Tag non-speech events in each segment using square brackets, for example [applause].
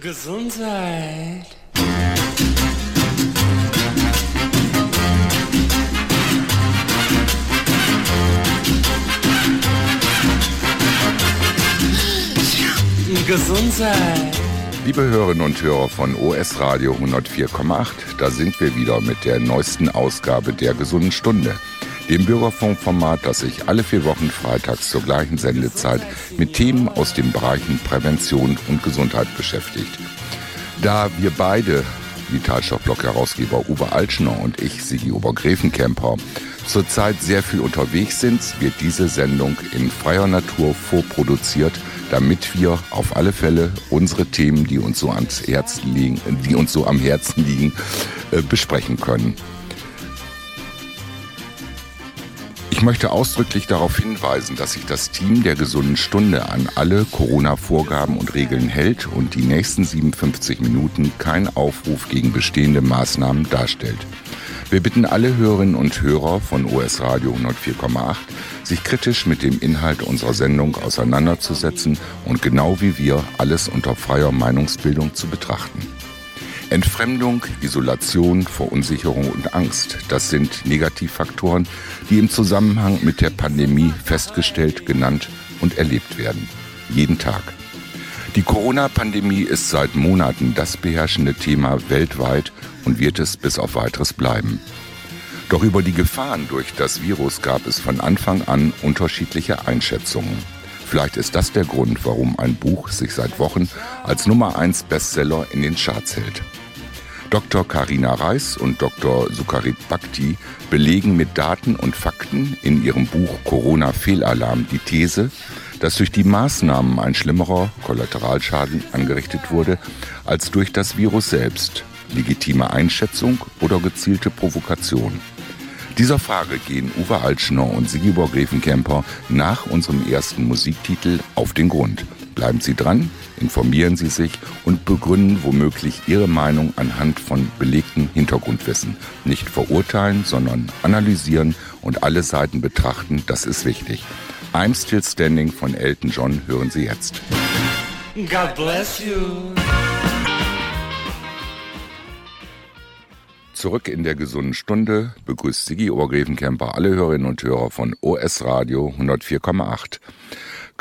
Gesundheit. Gesundheit. Liebe Hörerinnen und Hörer von OS Radio 104,8, da sind wir wieder mit der neuesten Ausgabe der Gesunden Stunde, dem Bürgerfunkformat, das sich alle vier Wochen freitags zur gleichen Sendezeit mit Themen aus den Bereichen Prävention und Gesundheit beschäftigt. Da wir beide, Vitalstoffblock-Herausgeber Uwe Altschner und ich, Sigi Obergräfenkämper, zurzeit sehr viel unterwegs sind, wird diese Sendung in freier Natur vorproduziert – damit wir auf alle Fälle unsere Themen, die uns so ans Herzen liegen, die uns so am Herzen liegen, äh, besprechen können. Ich möchte ausdrücklich darauf hinweisen, dass sich das Team der gesunden Stunde an alle Corona-Vorgaben und Regeln hält und die nächsten 57 Minuten kein Aufruf gegen bestehende Maßnahmen darstellt. Wir bitten alle Hörerinnen und Hörer von OS Radio 104,8, sich kritisch mit dem Inhalt unserer Sendung auseinanderzusetzen und genau wie wir alles unter freier Meinungsbildung zu betrachten. Entfremdung, Isolation, Verunsicherung und Angst, das sind Negativfaktoren, die im Zusammenhang mit der Pandemie festgestellt, genannt und erlebt werden. Jeden Tag. Die Corona-Pandemie ist seit Monaten das beherrschende Thema weltweit und wird es bis auf weiteres bleiben. Doch über die Gefahren durch das Virus gab es von Anfang an unterschiedliche Einschätzungen. Vielleicht ist das der Grund, warum ein Buch sich seit Wochen als Nummer 1 Bestseller in den Charts hält. Dr. Karina Reis und Dr. Sukarit Bhakti belegen mit Daten und Fakten in ihrem Buch Corona Fehlalarm die These, dass durch die Maßnahmen ein schlimmerer Kollateralschaden angerichtet wurde als durch das Virus selbst. Legitime Einschätzung oder gezielte Provokation? Dieser Frage gehen Uwe Altschner und Sigibor Gräfenkämper nach unserem ersten Musiktitel auf den Grund. Bleiben Sie dran, informieren Sie sich und begründen womöglich Ihre Meinung anhand von belegtem Hintergrundwissen. Nicht verurteilen, sondern analysieren und alle Seiten betrachten, das ist wichtig. I'm Still Standing von Elton John hören Sie jetzt. God bless you. Zurück in der gesunden Stunde begrüßt Sigi Obergräfenkämper alle Hörerinnen und Hörer von OS Radio 104,8.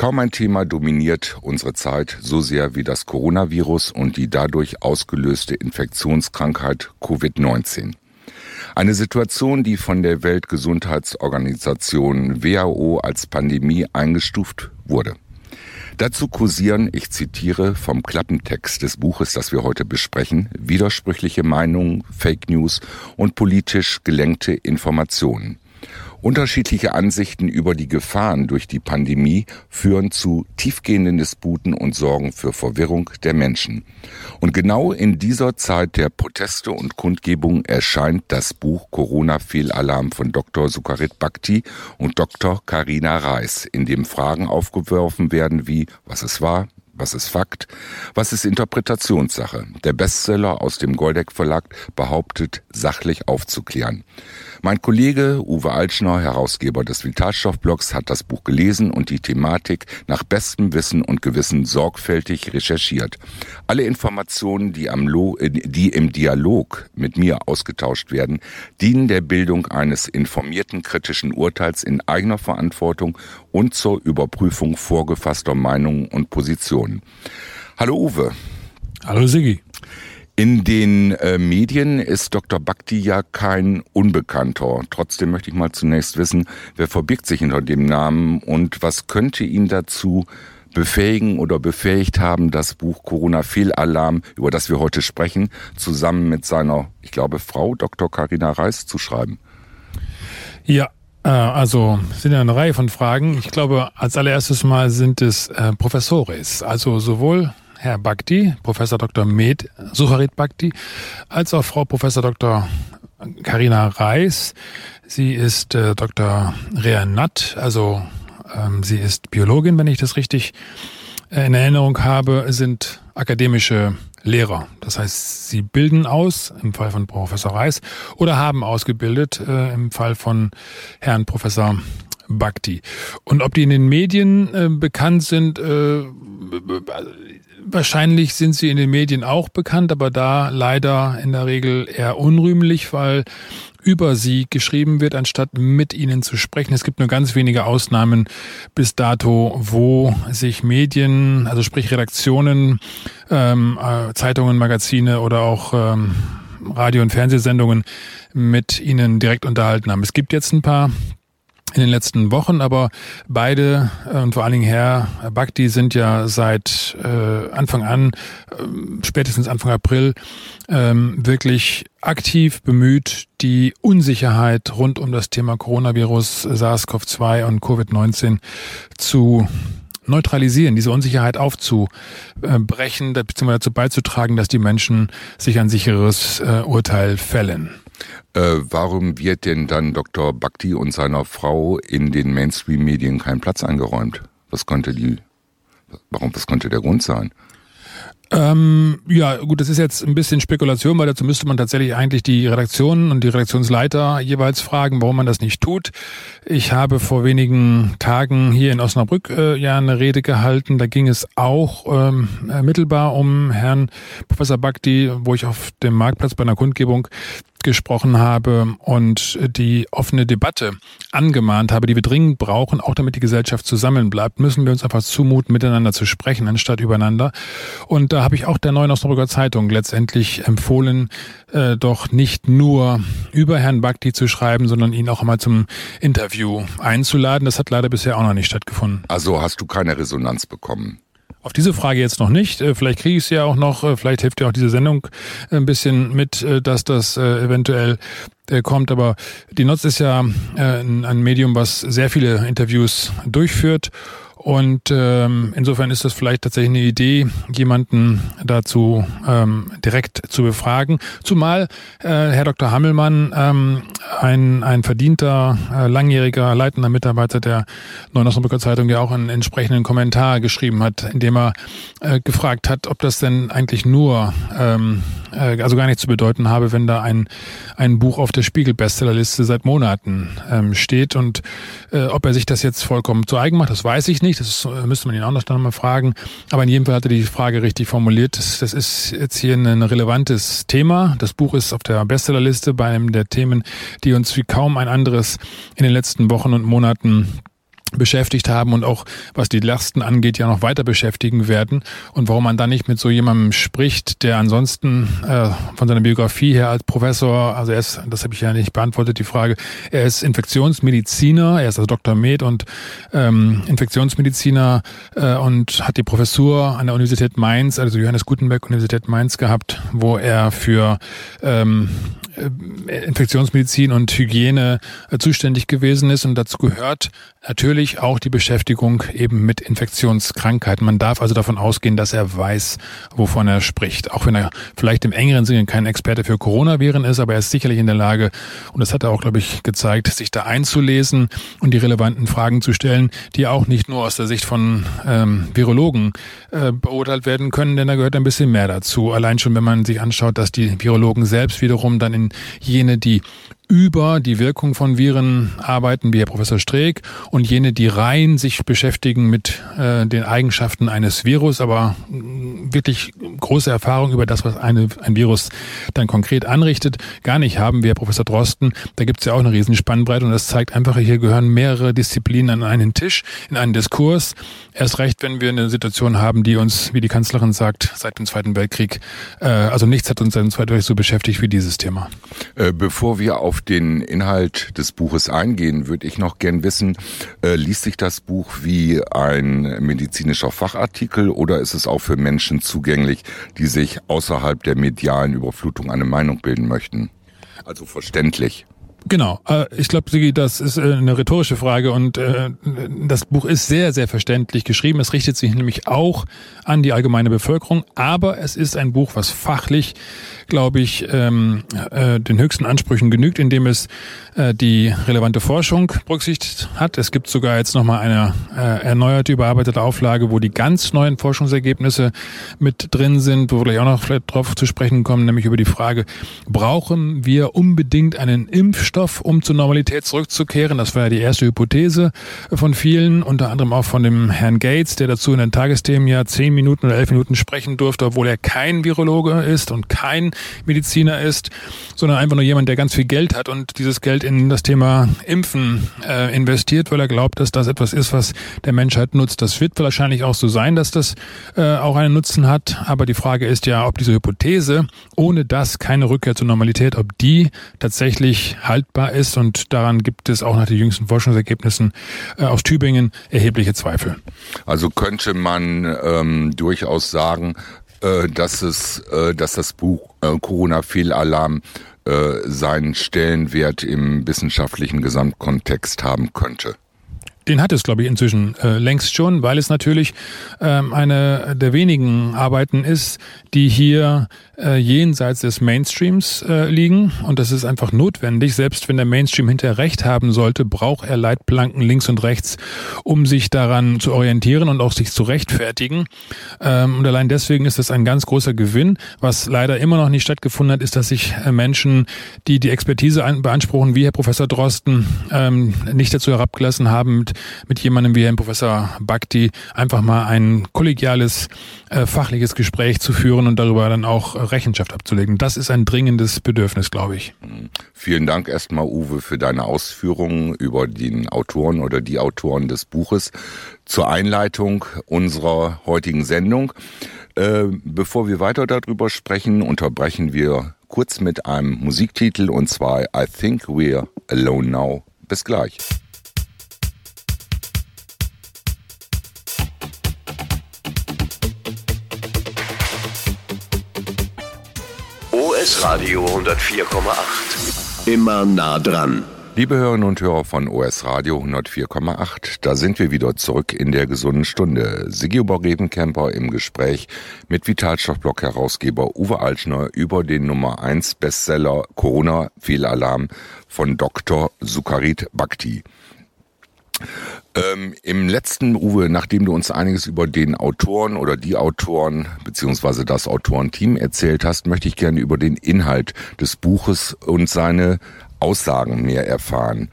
Kaum ein Thema dominiert unsere Zeit so sehr wie das Coronavirus und die dadurch ausgelöste Infektionskrankheit Covid-19. Eine Situation, die von der Weltgesundheitsorganisation WHO als Pandemie eingestuft wurde. Dazu kursieren, ich zitiere vom Klappentext des Buches, das wir heute besprechen, widersprüchliche Meinungen, Fake News und politisch gelenkte Informationen. Unterschiedliche Ansichten über die Gefahren durch die Pandemie führen zu tiefgehenden Disputen und sorgen für Verwirrung der Menschen. Und genau in dieser Zeit der Proteste und Kundgebung erscheint das Buch Corona-Fehlalarm von Dr. Sukarit Bhakti und Dr. Karina Reis, in dem Fragen aufgeworfen werden wie, was es war, was ist Fakt? Was ist Interpretationssache? Der Bestseller aus dem Goldeck Verlag behauptet, sachlich aufzuklären. Mein Kollege Uwe Altschner, Herausgeber des Vitalstoffblogs, hat das Buch gelesen und die Thematik nach bestem Wissen und Gewissen sorgfältig recherchiert. Alle Informationen, die, am Lo äh, die im Dialog mit mir ausgetauscht werden, dienen der Bildung eines informierten kritischen Urteils in eigener Verantwortung und zur Überprüfung vorgefasster Meinungen und Positionen. Hallo Uwe. Hallo Sigi. In den äh, Medien ist Dr. Bhakti ja kein Unbekannter. Trotzdem möchte ich mal zunächst wissen, wer verbirgt sich hinter dem Namen und was könnte ihn dazu befähigen oder befähigt haben, das Buch Corona-Fehlalarm, über das wir heute sprechen, zusammen mit seiner, ich glaube, Frau Dr. Karina Reis zu schreiben? Ja, äh, also sind ja eine Reihe von Fragen. Ich glaube, als allererstes Mal sind es äh, Professores, also sowohl Herr Bhakti, Professor Dr. Med Sucharit Bhakti, als auch Frau Professor Dr. Karina Reis. Sie ist äh, Dr. Rea Natt, also ähm, sie ist Biologin, wenn ich das richtig äh, in Erinnerung habe, sind akademische Lehrer. Das heißt, sie bilden aus, im Fall von Professor Reis, oder haben ausgebildet, äh, im Fall von Herrn Professor Bhakti. Und ob die in den Medien äh, bekannt sind, äh, Wahrscheinlich sind sie in den Medien auch bekannt, aber da leider in der Regel eher unrühmlich, weil über sie geschrieben wird, anstatt mit ihnen zu sprechen. Es gibt nur ganz wenige Ausnahmen bis dato, wo sich Medien, also sprich Redaktionen, ähm, äh, Zeitungen, Magazine oder auch ähm, Radio- und Fernsehsendungen mit ihnen direkt unterhalten haben. Es gibt jetzt ein paar in den letzten Wochen, aber beide äh, und vor allen Dingen Herr Bhakti sind ja seit äh, Anfang an, äh, spätestens Anfang April, ähm, wirklich aktiv bemüht, die Unsicherheit rund um das Thema Coronavirus, SARS-CoV-2 und Covid-19 zu neutralisieren, diese Unsicherheit aufzubrechen, beziehungsweise dazu beizutragen, dass die Menschen sich ein sicheres äh, Urteil fällen. Äh, warum wird denn dann Dr. Bhakti und seiner Frau in den Mainstream-Medien kein Platz eingeräumt? Was könnte die, warum, was könnte der Grund sein? Ähm, ja, gut, das ist jetzt ein bisschen Spekulation, weil dazu müsste man tatsächlich eigentlich die Redaktionen und die Redaktionsleiter jeweils fragen, warum man das nicht tut. Ich habe vor wenigen Tagen hier in Osnabrück äh, ja eine Rede gehalten. Da ging es auch ähm, mittelbar um Herrn Professor Bhakti, wo ich auf dem Marktplatz bei einer Kundgebung gesprochen habe und die offene Debatte angemahnt habe, die wir dringend brauchen, auch damit die Gesellschaft zusammenbleibt, müssen wir uns einfach zumuten, miteinander zu sprechen, anstatt übereinander. Und da habe ich auch der Neuen Osnabrücker Zeitung letztendlich empfohlen, äh, doch nicht nur über Herrn Bhakti zu schreiben, sondern ihn auch einmal zum Interview einzuladen. Das hat leider bisher auch noch nicht stattgefunden. Also hast du keine Resonanz bekommen? Auf diese Frage jetzt noch nicht. Äh, vielleicht kriege ich es ja auch noch. Äh, vielleicht hilft ja auch diese Sendung ein bisschen mit, äh, dass das eventuell kommt. Aber die Notz ist ja ein Medium, was sehr viele Interviews durchführt und ähm, insofern ist das vielleicht tatsächlich eine Idee, jemanden dazu ähm, direkt zu befragen. Zumal äh, Herr Dr. Hammelmann ähm, ein, ein verdienter, äh, langjähriger, leitender Mitarbeiter der Neuen Osnabrücker Zeitung ja auch einen entsprechenden Kommentar geschrieben hat, in dem er äh, gefragt hat, ob das denn eigentlich nur, ähm, äh, also gar nichts zu bedeuten habe, wenn da ein, ein Buch auf der Spiegel-Bestsellerliste seit Monaten ähm, steht und äh, ob er sich das jetzt vollkommen zu eigen macht, das weiß ich nicht nicht, das äh, müsste man ihn auch noch mal fragen. Aber in jedem Fall hat er die Frage richtig formuliert. Das, das ist jetzt hier ein relevantes Thema. Das Buch ist auf der Bestsellerliste bei einem der Themen, die uns wie kaum ein anderes in den letzten Wochen und Monaten beschäftigt haben und auch was die Lasten angeht ja noch weiter beschäftigen werden und warum man da nicht mit so jemandem spricht, der ansonsten äh, von seiner Biografie her als Professor, also er ist, das habe ich ja nicht beantwortet, die Frage, er ist Infektionsmediziner, er ist also Dr. Med und ähm, Infektionsmediziner äh, und hat die Professur an der Universität Mainz, also Johannes Gutenberg Universität Mainz gehabt, wo er für ähm, äh, Infektionsmedizin und Hygiene äh, zuständig gewesen ist und dazu gehört natürlich auch die Beschäftigung eben mit Infektionskrankheiten. Man darf also davon ausgehen, dass er weiß, wovon er spricht. Auch wenn er vielleicht im engeren Sinne kein Experte für Coronaviren ist, aber er ist sicherlich in der Lage, und das hat er auch, glaube ich, gezeigt, sich da einzulesen und die relevanten Fragen zu stellen, die auch nicht nur aus der Sicht von ähm, Virologen äh, beurteilt werden können, denn da gehört ein bisschen mehr dazu. Allein schon, wenn man sich anschaut, dass die Virologen selbst wiederum dann in jene, die über die Wirkung von Viren arbeiten, wie Herr Professor Streeck, und jene, die rein sich beschäftigen mit äh, den Eigenschaften eines Virus, aber mm, wirklich große Erfahrung über das, was eine, ein Virus dann konkret anrichtet, gar nicht haben, wie Herr Professor Drosten. Da gibt es ja auch eine riesen Spannbreite und das zeigt einfach, hier gehören mehrere Disziplinen an einen Tisch, in einen Diskurs. Erst recht, wenn wir eine Situation haben, die uns, wie die Kanzlerin sagt, seit dem Zweiten Weltkrieg, äh, also nichts hat uns seit dem Zweiten Weltkrieg so beschäftigt wie dieses Thema. Äh, bevor wir auf den Inhalt des Buches eingehen, würde ich noch gern wissen, äh, liest sich das Buch wie ein medizinischer Fachartikel oder ist es auch für Menschen zugänglich, die sich außerhalb der medialen Überflutung eine Meinung bilden möchten? Also verständlich. Genau. Äh, ich glaube, das ist äh, eine rhetorische Frage und äh, das Buch ist sehr, sehr verständlich geschrieben. Es richtet sich nämlich auch an die allgemeine Bevölkerung, aber es ist ein Buch, was fachlich, glaube ich, ähm, den höchsten Ansprüchen genügt, indem es die relevante Forschung berücksichtigt hat. Es gibt sogar jetzt nochmal eine erneuerte, überarbeitete Auflage, wo die ganz neuen Forschungsergebnisse mit drin sind, wo wir gleich auch noch vielleicht drauf zu sprechen kommen, nämlich über die Frage, brauchen wir unbedingt einen Impfstoff? Impfstoff, um zur Normalität zurückzukehren. Das war ja die erste Hypothese von vielen, unter anderem auch von dem Herrn Gates, der dazu in den Tagesthemen ja zehn Minuten oder elf Minuten sprechen durfte, obwohl er kein Virologe ist und kein Mediziner ist, sondern einfach nur jemand, der ganz viel Geld hat und dieses Geld in das Thema Impfen äh, investiert, weil er glaubt, dass das etwas ist, was der Menschheit nutzt. Das wird wahrscheinlich auch so sein, dass das äh, auch einen Nutzen hat. Aber die Frage ist ja, ob diese Hypothese ohne das keine Rückkehr zur Normalität, ob die tatsächlich haltbar ist. Und daran gibt es auch nach den jüngsten Forschungsergebnissen äh, aus Tübingen erhebliche Zweifel. Also könnte man ähm, durchaus sagen, äh, dass es, äh, dass das Buch äh, Corona-Fehlalarm äh, seinen Stellenwert im wissenschaftlichen Gesamtkontext haben könnte. Den hat es, glaube ich, inzwischen äh, längst schon, weil es natürlich ähm, eine der wenigen Arbeiten ist, die hier äh, jenseits des Mainstreams äh, liegen. Und das ist einfach notwendig. Selbst wenn der Mainstream hinterher recht haben sollte, braucht er Leitplanken links und rechts, um sich daran zu orientieren und auch sich zu rechtfertigen. Ähm, und allein deswegen ist das ein ganz großer Gewinn. Was leider immer noch nicht stattgefunden hat, ist, dass sich äh, Menschen, die die Expertise beanspruchen, wie Herr Professor Drosten, ähm, nicht dazu herabgelassen haben, mit, mit jemandem wie Herrn Professor Bhakti einfach mal ein kollegiales, äh, fachliches Gespräch zu führen und darüber dann auch Rechenschaft abzulegen. Das ist ein dringendes Bedürfnis, glaube ich. Vielen Dank erstmal, Uwe, für deine Ausführungen über den Autoren oder die Autoren des Buches zur Einleitung unserer heutigen Sendung. Äh, bevor wir weiter darüber sprechen, unterbrechen wir kurz mit einem Musiktitel und zwar I Think We're Alone Now. Bis gleich. OS Radio 104,8. Immer nah dran. Liebe Hörerinnen und Hörer von OS Radio 104,8, da sind wir wieder zurück in der gesunden Stunde. Sigi Oberrebenkemper im Gespräch mit Vitalstoffblock-Herausgeber Uwe Altschner über den Nummer 1 Bestseller Corona-Fehlalarm von Dr. Sukarit Bhakti. Ähm, Im letzten, Uwe, nachdem du uns einiges über den Autoren oder die Autoren beziehungsweise das Autorenteam erzählt hast, möchte ich gerne über den Inhalt des Buches und seine Aussagen mehr erfahren.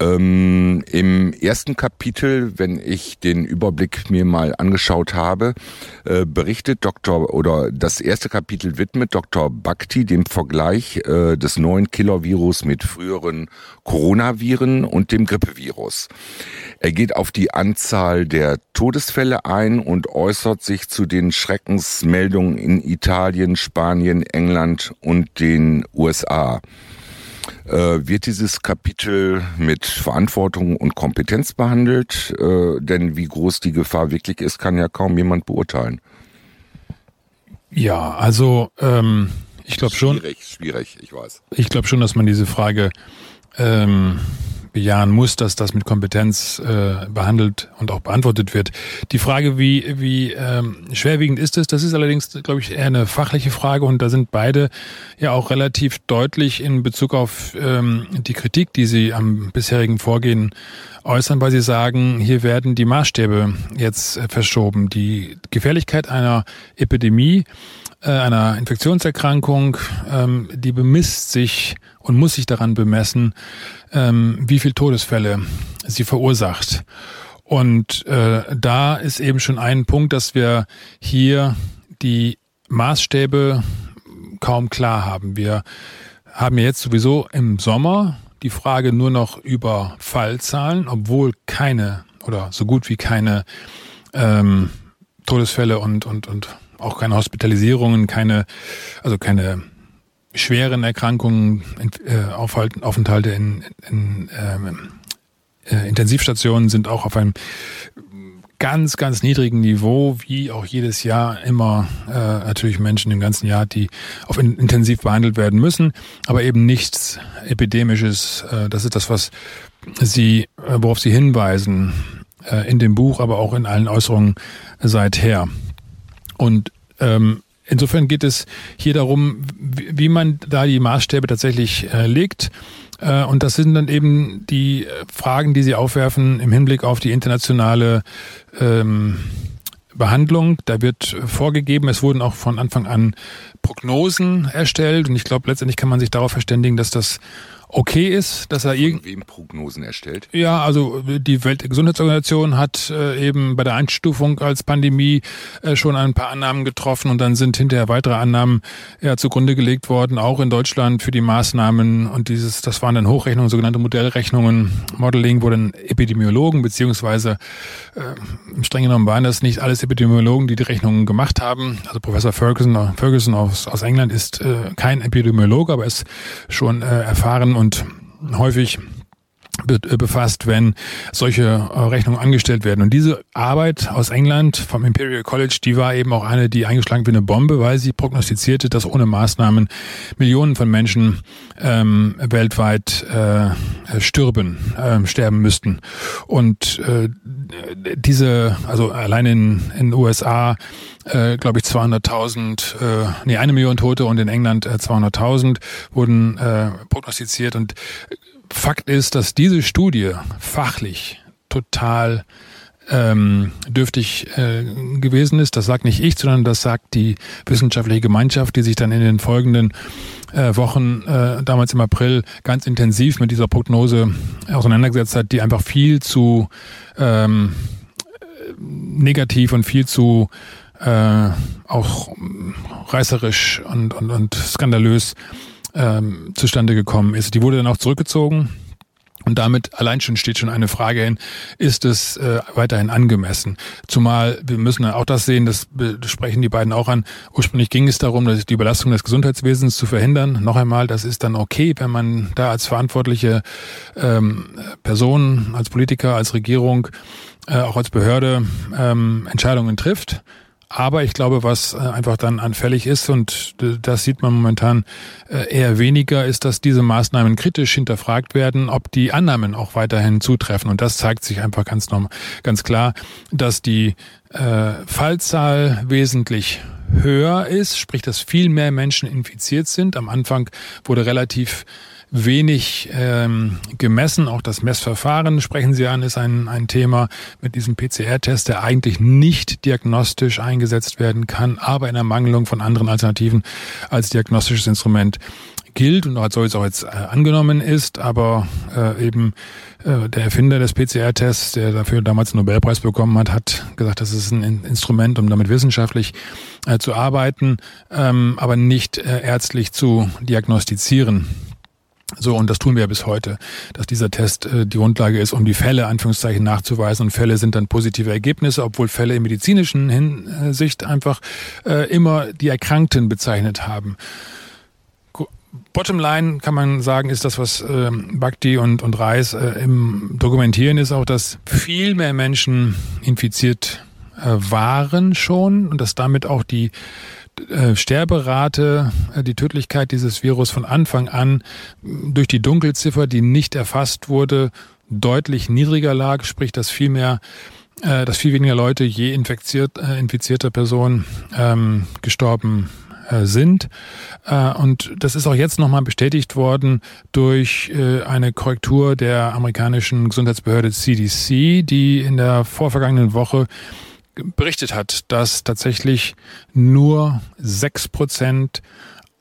Ähm, Im ersten Kapitel, wenn ich den Überblick mir mal angeschaut habe, äh, berichtet Dr. oder das erste Kapitel widmet Dr. Bhakti dem Vergleich äh, des neuen Killer-Virus mit früheren Coronaviren und dem Grippevirus. Er geht auf die Anzahl der Todesfälle ein und äußert sich zu den Schreckensmeldungen in Italien, Spanien, England und den USA. Äh, wird dieses Kapitel mit Verantwortung und Kompetenz behandelt? Äh, denn wie groß die Gefahr wirklich ist, kann ja kaum jemand beurteilen. Ja, also ähm, ich glaube schon. Schwierig, schwierig, ich weiß. Ich glaube schon, dass man diese Frage ähm, bejahen muss, dass das mit Kompetenz äh, behandelt und auch beantwortet wird. Die Frage, wie, wie ähm, schwerwiegend ist es, das ist allerdings, glaube ich, eher eine fachliche Frage und da sind beide ja auch relativ deutlich in Bezug auf ähm, die Kritik, die sie am bisherigen Vorgehen äußern, weil sie sagen, hier werden die Maßstäbe jetzt äh, verschoben. Die Gefährlichkeit einer Epidemie äh, einer Infektionserkrankung, ähm, die bemisst sich und muss sich daran bemessen, ähm, wie viel Todesfälle sie verursacht. Und äh, da ist eben schon ein Punkt, dass wir hier die Maßstäbe kaum klar haben. Wir haben ja jetzt sowieso im Sommer die Frage nur noch über Fallzahlen, obwohl keine oder so gut wie keine ähm, Todesfälle und, und, und auch keine Hospitalisierungen, keine, also keine schweren Erkrankungen, äh, Aufenthalte in, in ähm, äh, Intensivstationen sind auch auf einem ganz, ganz niedrigen Niveau, wie auch jedes Jahr immer äh, natürlich Menschen im ganzen Jahr, die auf in, intensiv behandelt werden müssen, aber eben nichts Epidemisches. Äh, das ist das, was Sie, äh, worauf Sie hinweisen äh, in dem Buch, aber auch in allen Äußerungen seither. Und ähm, insofern geht es hier darum, wie, man da die Maßstäbe tatsächlich äh, legt. Äh, und das sind dann eben die Fragen, die Sie aufwerfen im Hinblick auf die internationale ähm, Behandlung. Da wird vorgegeben, es wurden auch von Anfang an Prognosen erstellt und ich glaube, letztendlich kann man sich darauf verständigen, dass das okay ist, dass er wem Prognosen erstellt? Ja, also die Weltgesundheitsorganisation hat äh, eben bei der Einstufung als Pandemie äh, schon ein paar Annahmen getroffen und dann sind hinterher weitere Annahmen ja zugrunde gelegt worden, auch in Deutschland für die Maßnahmen und dieses, das waren dann Hochrechnungen, sogenannte Modellrechnungen, Modeling, wo dann Epidemiologen beziehungsweise äh, im streng genommen waren das nicht alles Epidemiologen, die die Rechnungen gemacht haben. Also Professor Ferguson, Ferguson aus, aus England ist äh, kein Epidemiologe, aber ist schon äh, erfahren und häufig befasst, wenn solche äh, Rechnungen angestellt werden. Und diese Arbeit aus England vom Imperial College, die war eben auch eine, die eingeschlagen wie eine Bombe, weil sie prognostizierte, dass ohne Maßnahmen Millionen von Menschen ähm, weltweit äh, stürben, äh, sterben müssten. Und äh, diese, also allein in den USA äh, glaube ich, 200.000, äh, nee, eine Million Tote und in England äh, 200.000 wurden äh, prognostiziert. Und Fakt ist, dass diese Studie fachlich total ähm, dürftig äh, gewesen ist. Das sagt nicht ich, sondern das sagt die wissenschaftliche Gemeinschaft, die sich dann in den folgenden äh, Wochen, äh, damals im April, ganz intensiv mit dieser Prognose auseinandergesetzt hat, die einfach viel zu ähm, negativ und viel zu äh, auch reißerisch und, und, und skandalös ähm, zustande gekommen ist. Die wurde dann auch zurückgezogen. Und damit allein schon steht schon eine Frage hin, ist es äh, weiterhin angemessen? Zumal wir müssen auch das sehen, das sprechen die beiden auch an. Ursprünglich ging es darum, dass die Überlastung des Gesundheitswesens zu verhindern. Noch einmal, das ist dann okay, wenn man da als verantwortliche ähm, Person, als Politiker, als Regierung, äh, auch als Behörde ähm, Entscheidungen trifft. Aber ich glaube, was äh, einfach dann anfällig ist, und das sieht man momentan äh, eher weniger, ist, dass diese Maßnahmen kritisch hinterfragt werden, ob die Annahmen auch weiterhin zutreffen. Und das zeigt sich einfach ganz, normal, ganz klar, dass die äh, Fallzahl wesentlich höher ist, sprich, dass viel mehr Menschen infiziert sind. Am Anfang wurde relativ wenig ähm, gemessen. Auch das Messverfahren, sprechen Sie an, ist ein, ein Thema mit diesem PCR-Test, der eigentlich nicht diagnostisch eingesetzt werden kann, aber in Ermangelung von anderen Alternativen als diagnostisches Instrument gilt und als solches auch jetzt äh, angenommen ist, aber äh, eben äh, der Erfinder des PCR-Tests, der dafür damals einen Nobelpreis bekommen hat, hat gesagt, das ist ein Instrument, um damit wissenschaftlich äh, zu arbeiten, ähm, aber nicht äh, ärztlich zu diagnostizieren. So, und das tun wir ja bis heute, dass dieser Test äh, die Grundlage ist, um die Fälle, Anführungszeichen, nachzuweisen. Und Fälle sind dann positive Ergebnisse, obwohl Fälle in medizinischen Hinsicht einfach äh, immer die Erkrankten bezeichnet haben. Bottomline kann man sagen, ist das, was ähm, Bhakti und, und Reis äh, im Dokumentieren ist auch, dass viel mehr Menschen infiziert äh, waren schon und dass damit auch die äh, Sterberate, äh, die Tödlichkeit dieses Virus von Anfang an durch die Dunkelziffer, die nicht erfasst wurde, deutlich niedriger lag, sprich, dass viel mehr äh, dass viel weniger Leute je infiziert, infizierte Personen ähm, gestorben sind. Und das ist auch jetzt nochmal bestätigt worden durch eine Korrektur der amerikanischen Gesundheitsbehörde CDC, die in der vorvergangenen Woche berichtet hat, dass tatsächlich nur sechs Prozent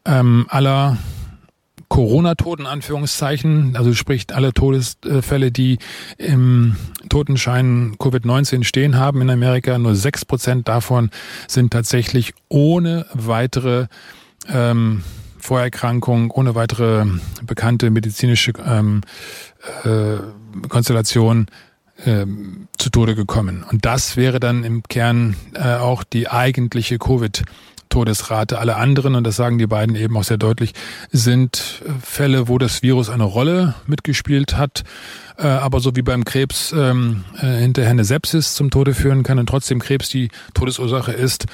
ähm, aller Corona-Toten, Anführungszeichen, also sprich alle Todesfälle, die im Totenschein Covid-19 stehen haben in Amerika, nur sechs Prozent davon sind tatsächlich ohne weitere ähm, Vorerkrankung, ohne weitere bekannte medizinische ähm, äh, Konstellation ähm, zu Tode gekommen. Und das wäre dann im Kern äh, auch die eigentliche Covid- Todesrate. Alle anderen, und das sagen die beiden eben auch sehr deutlich, sind äh, Fälle, wo das Virus eine Rolle mitgespielt hat, äh, aber so wie beim Krebs ähm, äh, hinterher eine Sepsis zum Tode führen kann und trotzdem Krebs die Todesursache ist,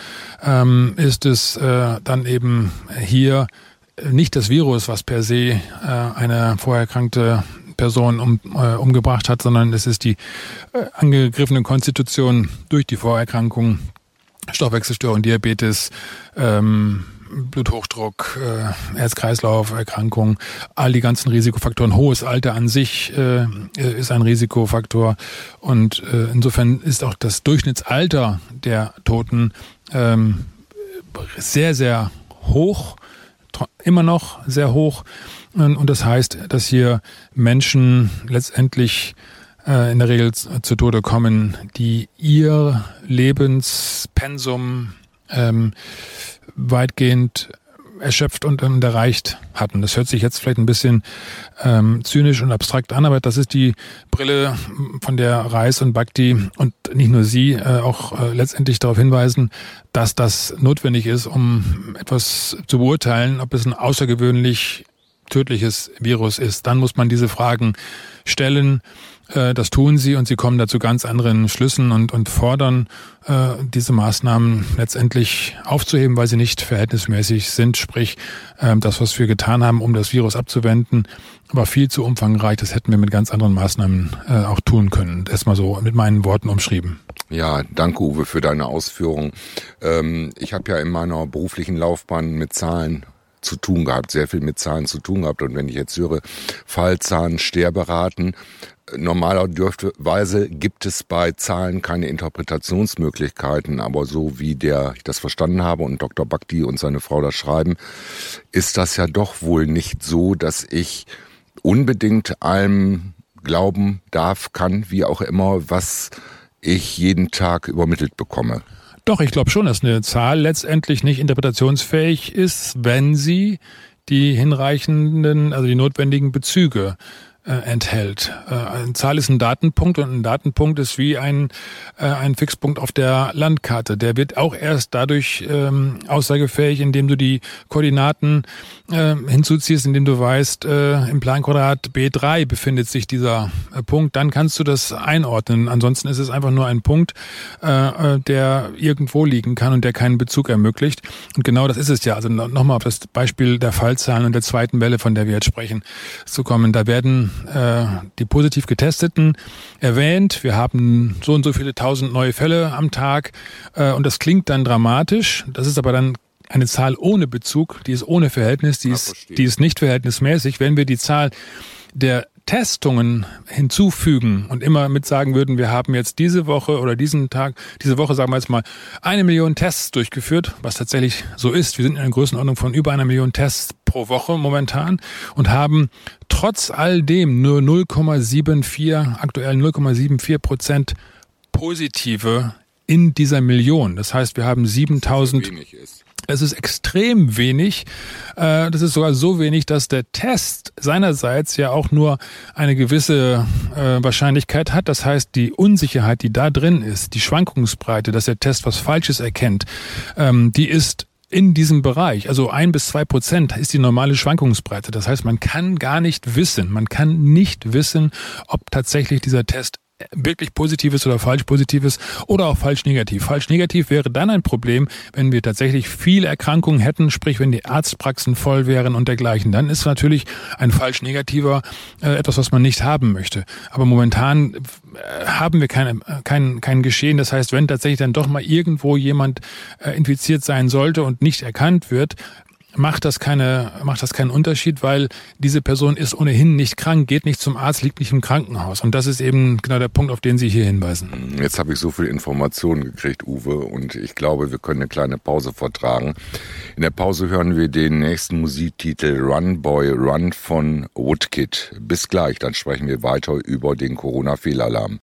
ähm, ist es äh, dann eben hier nicht das Virus, was per se äh, eine vorerkrankte Person um, äh, umgebracht hat, sondern es ist die äh, angegriffene Konstitution durch die Vorerkrankung, Stoffwechselstörung, Diabetes, ähm, Bluthochdruck, äh, Herz-Kreislauf-Erkrankung, all die ganzen Risikofaktoren. Hohes Alter an sich äh, ist ein Risikofaktor und äh, insofern ist auch das Durchschnittsalter der Toten ähm, sehr, sehr hoch, immer noch sehr hoch Und das heißt, dass hier Menschen letztendlich äh, in der Regel zu Tode kommen, die ihr Lebenspensum ähm, weitgehend erschöpft und, erreicht hatten. Das hört sich jetzt vielleicht ein bisschen ähm, zynisch und abstrakt an, aber das ist die Brille, von der Reis und Bhakti und nicht nur sie äh, auch äh, letztendlich darauf hinweisen, dass das notwendig ist, um etwas zu beurteilen, ob es ein außergewöhnlich tödliches Virus ist. Dann muss man diese Fragen stellen äh, das tun sie und sie kommen da zu ganz anderen Schlüssen und, und fordern, äh, diese Maßnahmen letztendlich aufzuheben, weil sie nicht verhältnismäßig sind. Sprich, äh, das, was wir getan haben, um das Virus abzuwenden, war viel zu umfangreich. Das hätten wir mit ganz anderen Maßnahmen auch tun können. Erstmal so mit meinen Worten umschrieben. Ja, danke Uwe für deine Ausführungen. Ähm, ich habe ja in meiner beruflichen Laufbahn mit Zahlen zu tun gehabt, sehr viel mit Zahlen zu tun gehabt. Und wenn ich jetzt höre, Fallzahlen, Sterberaten, Normalerweise gibt es bei Zahlen keine Interpretationsmöglichkeiten, aber so wie der ich das verstanden habe und Dr. Bhakti und seine Frau das schreiben, ist das ja doch wohl nicht so, dass ich unbedingt allem glauben darf, kann, wie auch immer, was ich jeden Tag übermittelt bekomme. Doch, ich glaube schon, dass eine Zahl letztendlich nicht interpretationsfähig ist, wenn sie die hinreichenden, also die notwendigen Bezüge äh, enthält. Äh, eine Zahl ist ein Datenpunkt und ein Datenpunkt ist wie ein, äh, ein Fixpunkt auf der Landkarte. Der wird auch erst dadurch ähm, aussagefähig, indem du die Koordinaten äh, hinzuziehst, indem du weißt, äh, im Planquadrat B3 befindet sich dieser äh, Punkt. Dann kannst du das einordnen. Ansonsten ist es einfach nur ein Punkt, äh, äh der irgendwo liegen kann und der keinen Bezug ermöglicht. Und genau das ist es ja. Also nochmal auf das Beispiel der Fallzahlen und der zweiten Welle, von der wir jetzt sprechen, zu kommen. Da werden äh, die positiv Getesteten erwähnt. Wir haben so und so viele tausend neue Fälle am Tag äh, und das klingt dann dramatisch. Das ist aber dann eine Zahl ohne Bezug, die ist ohne Verhältnis, die ist, die ist nicht verhältnismäßig. Wenn wir die Zahl der Testungen hinzufügen und immer mit sagen würden, wir haben jetzt diese Woche oder diesen Tag, diese Woche sagen wir jetzt mal eine Million Tests durchgeführt, was tatsächlich so ist. Wir sind in einer Größenordnung von über einer Million Tests pro Woche momentan und haben trotz all dem nur 0,74, aktuell 0,74 Prozent positive in dieser Million. Das heißt, wir haben 7000. Es ist extrem wenig. Äh, das ist sogar so wenig, dass der Test seinerseits ja auch nur eine gewisse äh, Wahrscheinlichkeit hat. Das heißt, die Unsicherheit, die da drin ist, die Schwankungsbreite, dass der Test was Falsches erkennt, ähm, die ist in diesem Bereich, also ein bis zwei Prozent ist die normale Schwankungsbreite. Das heißt, man kann gar nicht wissen, man kann nicht wissen, ob tatsächlich dieser Test wirklich positives oder falsch positives oder auch falsch negativ. Falsch negativ wäre dann ein Problem, wenn wir tatsächlich viele Erkrankungen hätten, sprich wenn die Arztpraxen voll wären und dergleichen. Dann ist natürlich ein falsch negativer äh, etwas, was man nicht haben möchte. Aber momentan äh, haben wir keine, kein, kein Geschehen. Das heißt, wenn tatsächlich dann doch mal irgendwo jemand äh, infiziert sein sollte und nicht erkannt wird, macht das keine, macht das keinen Unterschied, weil diese Person ist ohnehin nicht krank, geht nicht zum Arzt, liegt nicht im Krankenhaus. Und das ist eben genau der Punkt, auf den Sie hier hinweisen. Jetzt habe ich so viel Informationen gekriegt, Uwe, und ich glaube, wir können eine kleine Pause vertragen. In der Pause hören wir den nächsten Musiktitel Run Boy Run von Woodkid. Bis gleich, dann sprechen wir weiter über den Corona-Fehlalarm.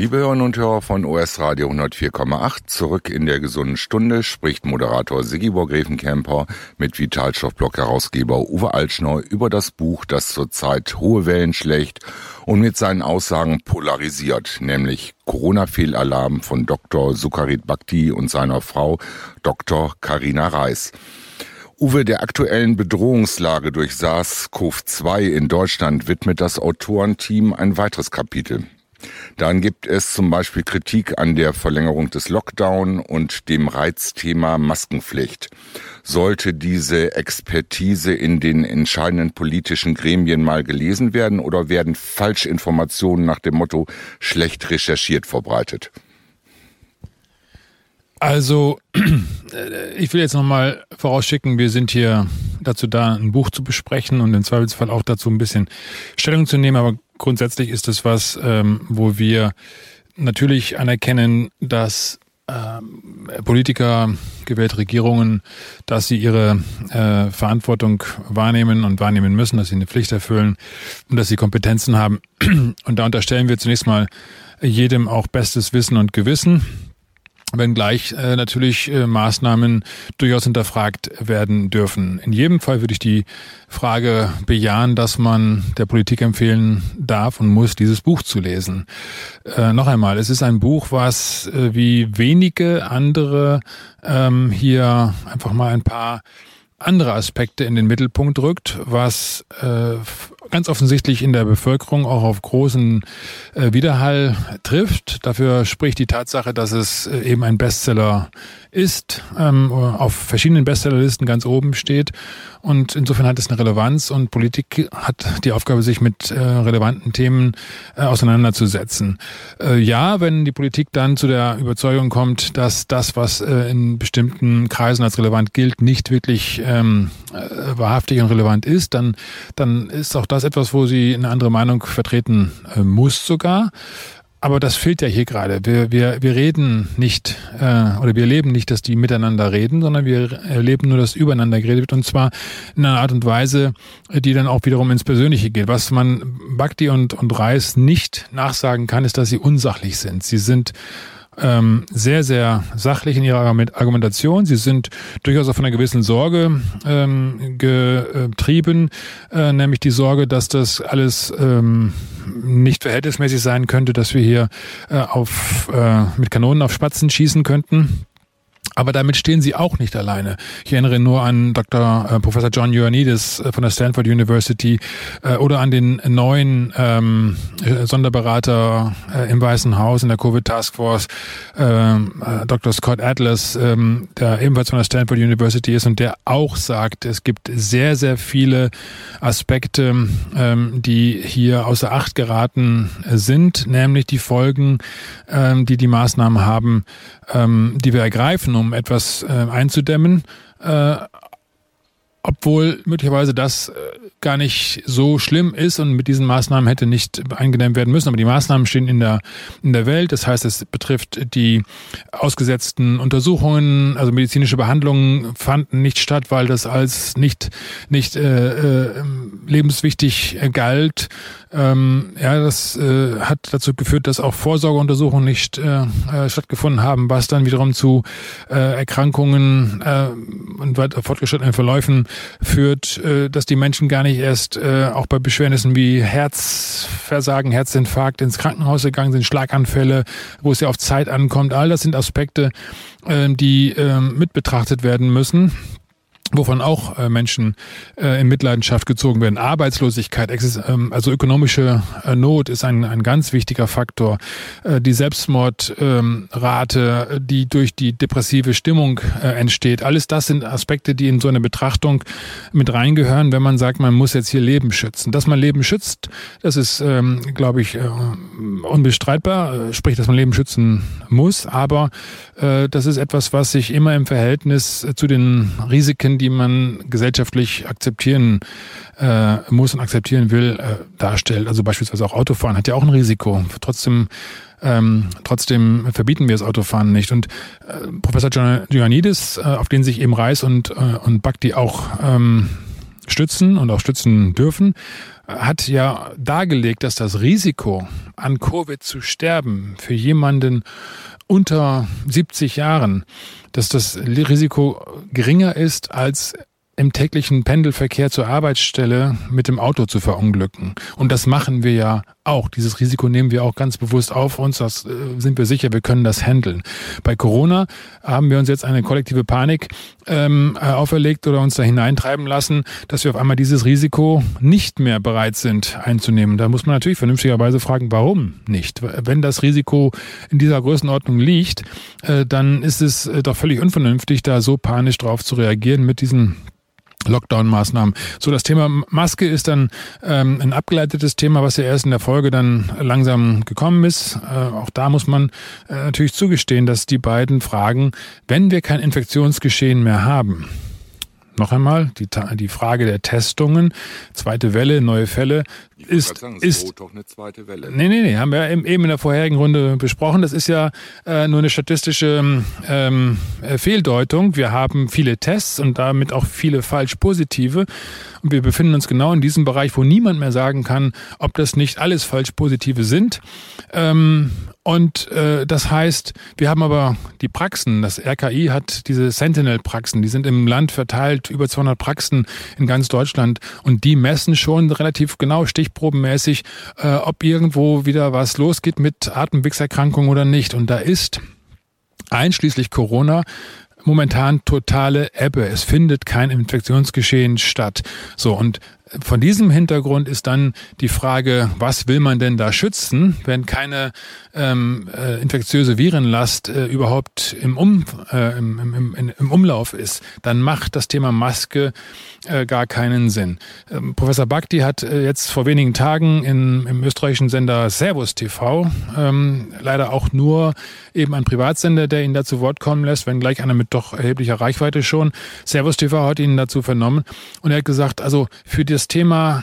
Liebe Hörerinnen und Hörer von OS Radio 104,8, zurück in der gesunden Stunde spricht Moderator Sigibor Grevenkemper mit Vitalstoffblock-Herausgeber Uwe Altschneu über das Buch, das zurzeit hohe Wellen schlägt und mit seinen Aussagen polarisiert, nämlich Corona-Fehlalarm von Dr. Sukarit Bhakti und seiner Frau Dr. Karina Reis. Uwe, der aktuellen Bedrohungslage durch SARS-CoV-2 in Deutschland widmet das Autorenteam ein weiteres Kapitel. Dann gibt es zum Beispiel Kritik an der Verlängerung des Lockdown und dem Reizthema Maskenpflicht. Sollte diese Expertise in den entscheidenden politischen Gremien mal gelesen werden oder werden Falschinformationen nach dem Motto schlecht recherchiert verbreitet? Also, [clears throat] ich will jetzt nochmal vorausschicken, wir sind hier dazu da, ein Buch zu besprechen und im Zweifelsfall auch dazu ein bisschen Stellung zu nehmen, aber grundsätzlich ist es was, ähm, wo wir natürlich anerkennen, dass äh, Politiker, gewählte Regierungen, dass sie ihre äh, Verantwortung wahrnehmen und wahrnehmen müssen, dass sie eine Pflicht erfüllen und dass sie Kompetenzen haben. [clears throat] Und da unterstellen wir zunächst mal jedem auch bestes Wissen und Gewissen wenngleich äh, natürlich äh, Maßnahmen durchaus hinterfragt werden dürfen. In jedem Fall würde ich die Frage bejahen, dass man der Politik empfehlen darf und muss, dieses Buch zu lesen. Äh, noch einmal, es ist ein Buch, was äh, wie wenige andere ähm, hier einfach mal ein paar andere Aspekte in den Mittelpunkt rückt, was äh, ganz offensichtlich in der Bevölkerung auch auf großen äh, Widerhall trifft. Dafür spricht die Tatsache, dass es äh, eben ein Bestseller ist, ähm, auf verschiedenen Bestsellerlisten ganz oben steht. Und insofern hat es eine Relevanz und Politik hat die Aufgabe, sich mit äh, relevanten Themen äh, auseinanderzusetzen. Äh, ja, wenn die Politik dann zu der Überzeugung kommt, dass das, was äh, in bestimmten Kreisen als relevant gilt, nicht wirklich ähm, äh, wahrhaftig und relevant ist, dann, dann ist auch das etwas, wo sie eine andere Meinung vertreten äh, muss sogar. Aber das fehlt ja hier gerade. Wir, wir, wir reden nicht äh, oder wir erleben nicht, dass die miteinander reden, sondern wir erleben nur, dass übereinander geredet wird und zwar in einer Art und Weise, die dann auch wiederum ins Persönliche geht. Was man Bhakti und, und Reis nicht nachsagen kann, ist, dass sie unsachlich sind. Sie sind ähm, sehr, sehr sachlich in ihrer Argumentation. Sie sind durchaus auch von einer gewissen Sorge ähm, getrieben, äh, nämlich die Sorge, dass das alles ähm, nicht verhältnismäßig sein könnte, dass wir hier äh, auf, äh, mit Kanonen auf Spatzen schießen könnten. Aber damit stehen sie auch nicht alleine. Ich erinnere nur an Dr. Äh, Professor John Ioannidis äh, von der Stanford University äh, oder an den neuen ähm, äh, Sonderberater äh, im Weißen Haus in der Covid Task Force, ähm, äh, Dr. Scott Atlas, ähm, der ebenfalls von der Stanford University ist und der auch sagt, es gibt sehr, sehr viele Aspekte, ähm, die hier außer Acht geraten sind, nämlich die Folgen, die die Maßnahmen haben, die wir ergreifen um etwas äh, einzudämmen, äh, obwohl möglicherweise das äh, gar nicht so schlimm ist und mit diesen Maßnahmen hätte nicht eingedämmt werden müssen. Aber die Maßnahmen stehen in der, in der Welt. Das heißt, es betrifft die ausgesetzten Untersuchungen, also medizinische Behandlungen fanden nicht statt, weil das als nicht, nicht äh, äh, lebenswichtig galt. Ähm, ja, das äh, hat dazu geführt, dass auch Vorsorgeuntersuchungen nicht äh, äh, stattgefunden haben, was dann wiederum zu äh, Erkrankungen äh, und weiter fortgeschrittenen Verläufen führt, äh, dass die Menschen gar nicht erst äh, auch bei Beschwernissen wie Herzversagen, Herzinfarkt ins Krankenhaus gegangen sind, Schlaganfälle, wo es ja auf Zeit ankommt. All das sind Aspekte, äh, die äh, mit betrachtet werden müssen wovon auch äh, Menschen äh, in Mitleidenschaft gezogen werden. Arbeitslosigkeit, ähm, also ökonomische äh, Not ist ein, ein ganz wichtiger Faktor. Äh, die Selbstmordrate, äh, die durch die depressive Stimmung äh, entsteht, alles das sind Aspekte, die in so eine Betrachtung mit reingehören, wenn man sagt, man muss jetzt hier Leben schützen. Dass man Leben schützt, das ist, ähm, glaube ich, äh, unbestreitbar, äh, sprich, dass man Leben schützen muss, aber äh, das ist etwas, was sich immer im Verhältnis zu den Risiken, die man gesellschaftlich akzeptieren äh, muss und akzeptieren will, äh, darstellt. Also beispielsweise auch Autofahren hat ja auch ein Risiko. Trotzdem ähm, trotzdem verbieten wir das Autofahren nicht. Und äh, Professor Ioannidis, äh, auf den sich eben Reis und, äh, und Bhakti auch ähm, stützen und auch stützen dürfen, hat ja dargelegt, dass das Risiko an Covid zu sterben für jemanden unter 70 Jahren, dass das Risiko geringer ist als im täglichen Pendelverkehr zur Arbeitsstelle mit dem Auto zu verunglücken. Und das machen wir ja auch. Dieses Risiko nehmen wir auch ganz bewusst auf uns. Das äh, sind wir sicher, wir können das handeln. Bei Corona haben wir uns jetzt eine kollektive Panik ähm, äh, auferlegt oder uns da hineintreiben lassen, dass wir auf einmal dieses Risiko nicht mehr bereit sind einzunehmen. Da muss man natürlich vernünftigerweise fragen, warum nicht? Wenn das Risiko in dieser Größenordnung liegt, äh, dann ist es äh, doch völlig unvernünftig, da so panisch drauf zu reagieren mit diesen Lockdown-Maßnahmen. So, das Thema Maske ist dann ähm, ein abgeleitetes Thema, was ja erst in der Folge dann langsam gekommen ist. Äh, auch da muss man äh, natürlich zugestehen, dass die beiden Fragen, wenn wir kein Infektionsgeschehen mehr haben, noch einmal, die, die Frage der Testungen, zweite Welle, neue Fälle, ist, sagen, ist doch eine zweite Welle. Nee, nee, nee, haben wir eben in der vorherigen Runde besprochen. Das ist ja äh, nur eine statistische ähm, äh, Fehldeutung. Wir haben viele Tests und damit auch viele falsch positive. Und wir befinden uns genau in diesem Bereich, wo niemand mehr sagen kann, ob das nicht alles falsch positive sind. Ähm, und äh, das heißt, wir haben aber die Praxen. Das RKI hat diese Sentinel-Praxen. Die sind im Land verteilt, über 200 Praxen in ganz Deutschland. Und die messen schon relativ genau stichprobenmäßig, äh, ob irgendwo wieder was losgeht mit Atemwegserkrankungen oder nicht. Und da ist einschließlich Corona momentan totale Ebbe. Es findet kein Infektionsgeschehen statt. So, und von diesem Hintergrund ist dann die Frage, was will man denn da schützen, wenn keine ähm, äh, infektiöse Virenlast äh, überhaupt im, um, äh, im, im, im, Umlauf ist, dann macht das Thema Maske äh, gar keinen Sinn. Ähm, Professor Bakti hat äh, jetzt vor wenigen Tagen in, im österreichischen Sender Servus TV, ähm, leider auch nur eben ein Privatsender, der ihn dazu Wort kommen lässt, wenn gleich einer mit doch erheblicher Reichweite schon. Servus TV hat ihn dazu vernommen und er hat gesagt, also für das Thema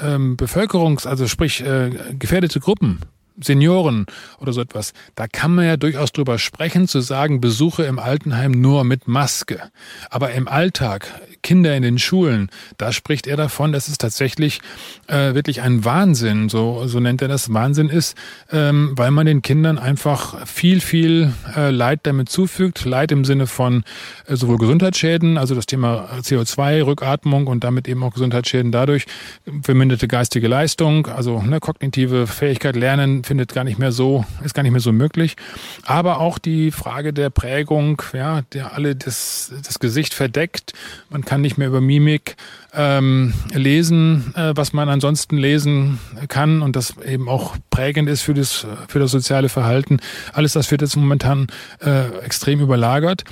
ähm, Bevölkerungs-, also sprich äh, gefährdete Gruppen, Senioren oder so etwas, da kann man ja durchaus drüber sprechen, zu sagen, Besuche im Altenheim nur mit Maske. Aber im Alltag, Kinder in den Schulen, da spricht er davon, dass es tatsächlich äh, wirklich ein Wahnsinn, so, so nennt er das, Wahnsinn ist, ähm, weil man den Kindern einfach viel, viel äh, Leid damit zufügt. Leid im Sinne von äh, sowohl Gesundheitsschäden, also das Thema CO2, Rückatmung und damit eben auch Gesundheitsschäden dadurch, verminderte geistige Leistung, also ne, kognitive Fähigkeit, Lernen findet gar nicht mehr so, ist gar nicht mehr so möglich. Aber auch die Frage der Prägung, ja, der alle das, das Gesicht verdeckt. Man kann nicht mehr über Mimik ähm, lesen, äh, was man ansonsten lesen kann und das eben auch prägend ist für das, für das soziale Verhalten. Alles das wird jetzt momentan äh, extrem überlagert.